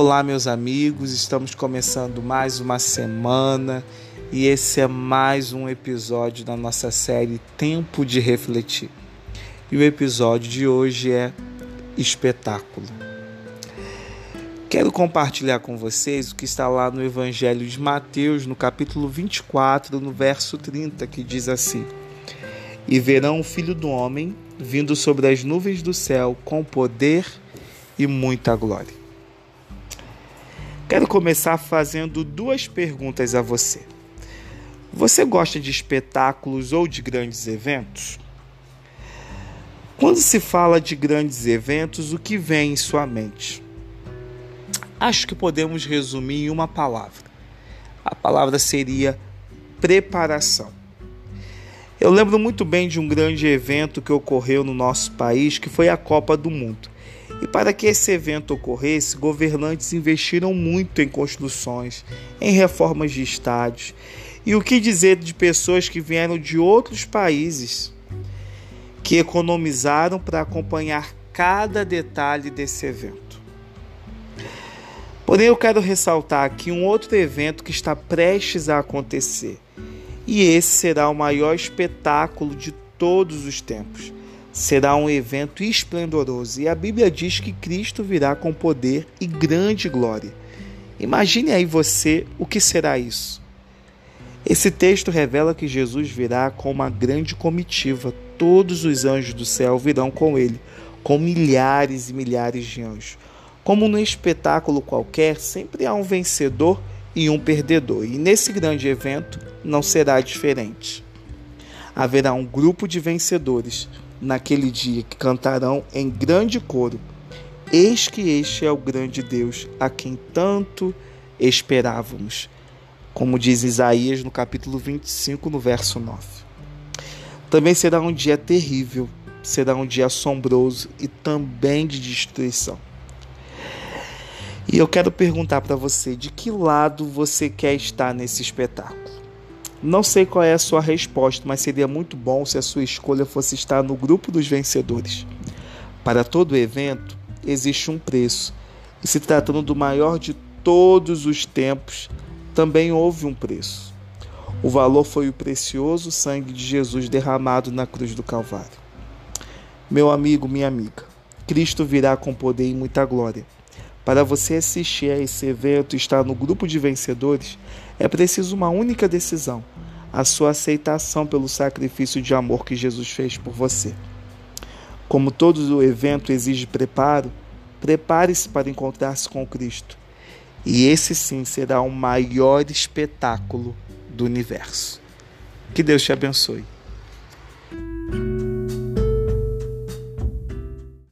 Olá, meus amigos, estamos começando mais uma semana e esse é mais um episódio da nossa série Tempo de Refletir. E o episódio de hoje é Espetáculo. Quero compartilhar com vocês o que está lá no Evangelho de Mateus, no capítulo 24, no verso 30, que diz assim: E verão o Filho do Homem vindo sobre as nuvens do céu com poder e muita glória. Quero começar fazendo duas perguntas a você. Você gosta de espetáculos ou de grandes eventos? Quando se fala de grandes eventos, o que vem em sua mente? Acho que podemos resumir em uma palavra. A palavra seria preparação. Eu lembro muito bem de um grande evento que ocorreu no nosso país, que foi a Copa do Mundo. E para que esse evento ocorresse, governantes investiram muito em construções, em reformas de estádios. E o que dizer de pessoas que vieram de outros países que economizaram para acompanhar cada detalhe desse evento? Porém, eu quero ressaltar aqui um outro evento que está prestes a acontecer. E esse será o maior espetáculo de todos os tempos será um evento esplendoroso e a Bíblia diz que Cristo virá com poder e grande glória. Imagine aí você o que será isso. Esse texto revela que Jesus virá com uma grande comitiva. Todos os anjos do céu virão com ele, com milhares e milhares de anjos. Como num espetáculo qualquer, sempre há um vencedor e um perdedor, e nesse grande evento não será diferente. Haverá um grupo de vencedores, naquele dia que cantarão em grande coro: Eis que este é o grande Deus a quem tanto esperávamos. Como diz Isaías no capítulo 25, no verso 9. Também será um dia terrível, será um dia assombroso e também de destruição. E eu quero perguntar para você: de que lado você quer estar nesse espetáculo? Não sei qual é a sua resposta, mas seria muito bom se a sua escolha fosse estar no grupo dos vencedores. Para todo evento existe um preço, e se tratando do maior de todos os tempos, também houve um preço. O valor foi o precioso sangue de Jesus derramado na cruz do Calvário. Meu amigo, minha amiga, Cristo virá com poder e muita glória. Para você assistir a esse evento e estar no grupo de vencedores, é preciso uma única decisão: a sua aceitação pelo sacrifício de amor que Jesus fez por você. Como todo o evento exige preparo, prepare-se para encontrar-se com Cristo. E esse sim será o maior espetáculo do universo. Que Deus te abençoe.